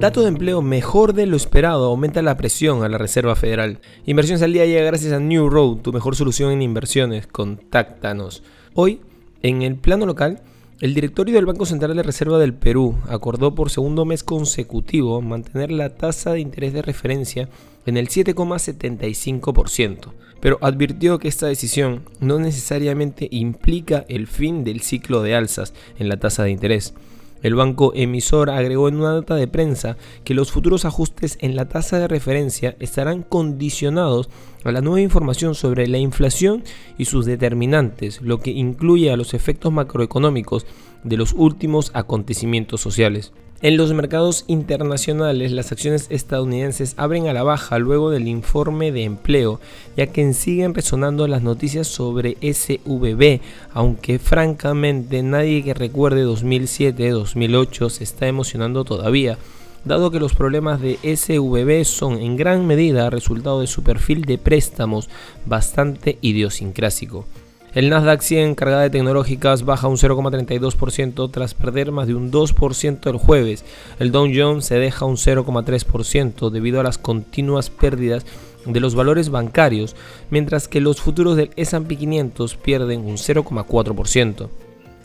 Dato de empleo mejor de lo esperado aumenta la presión a la Reserva Federal. Inversiones al día llega gracias a New Road, tu mejor solución en inversiones. Contáctanos. Hoy, en el plano local, el directorio del Banco Central de Reserva del Perú acordó por segundo mes consecutivo mantener la tasa de interés de referencia en el 7,75%, pero advirtió que esta decisión no necesariamente implica el fin del ciclo de alzas en la tasa de interés. El banco emisor agregó en una nota de prensa que los futuros ajustes en la tasa de referencia estarán condicionados a la nueva información sobre la inflación y sus determinantes, lo que incluye a los efectos macroeconómicos de los últimos acontecimientos sociales. En los mercados internacionales, las acciones estadounidenses abren a la baja luego del informe de empleo, ya que siguen resonando las noticias sobre SVB, aunque francamente nadie que recuerde 2007-2008 se está emocionando todavía, dado que los problemas de SVB son en gran medida resultado de su perfil de préstamos bastante idiosincrásico. El Nasdaq 100 cargada de tecnológicas baja un 0,32% tras perder más de un 2% el jueves. El Dow Jones se deja un 0,3% debido a las continuas pérdidas de los valores bancarios, mientras que los futuros del S&P 500 pierden un 0,4%.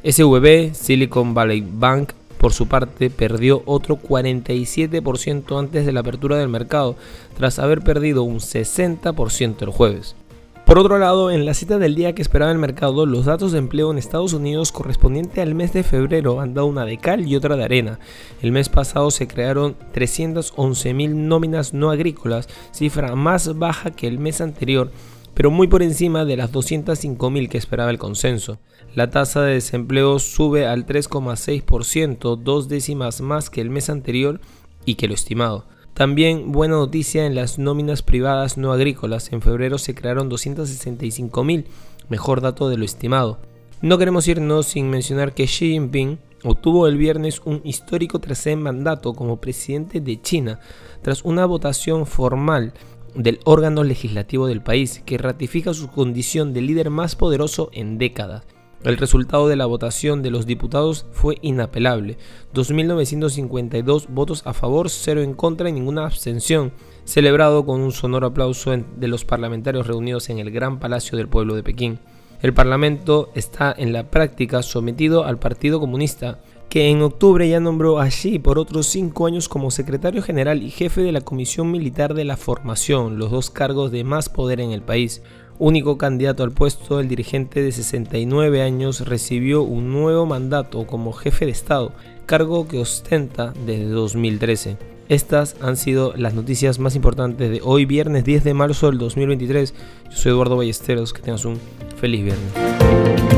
SVB, Silicon Valley Bank, por su parte, perdió otro 47% antes de la apertura del mercado, tras haber perdido un 60% el jueves. Por otro lado, en la cita del día que esperaba el mercado, los datos de empleo en Estados Unidos correspondiente al mes de febrero han dado una de cal y otra de arena. El mes pasado se crearon 311.000 nóminas no agrícolas, cifra más baja que el mes anterior, pero muy por encima de las 205.000 que esperaba el consenso. La tasa de desempleo sube al 3,6%, dos décimas más que el mes anterior y que lo estimado. También buena noticia en las nóminas privadas no agrícolas. En febrero se crearon 265 mil, mejor dato de lo estimado. No queremos irnos sin mencionar que Xi Jinping obtuvo el viernes un histórico tercer mandato como presidente de China tras una votación formal del órgano legislativo del país que ratifica su condición de líder más poderoso en décadas. El resultado de la votación de los diputados fue inapelable. 2.952 votos a favor, 0 en contra y ninguna abstención, celebrado con un sonoro aplauso de los parlamentarios reunidos en el Gran Palacio del Pueblo de Pekín. El Parlamento está en la práctica sometido al Partido Comunista, que en octubre ya nombró a Xi por otros cinco años como secretario general y jefe de la Comisión Militar de la Formación, los dos cargos de más poder en el país. Único candidato al puesto, el dirigente de 69 años recibió un nuevo mandato como jefe de Estado, cargo que ostenta desde 2013. Estas han sido las noticias más importantes de hoy viernes 10 de marzo del 2023. Yo soy Eduardo Ballesteros, que tengas un feliz viernes.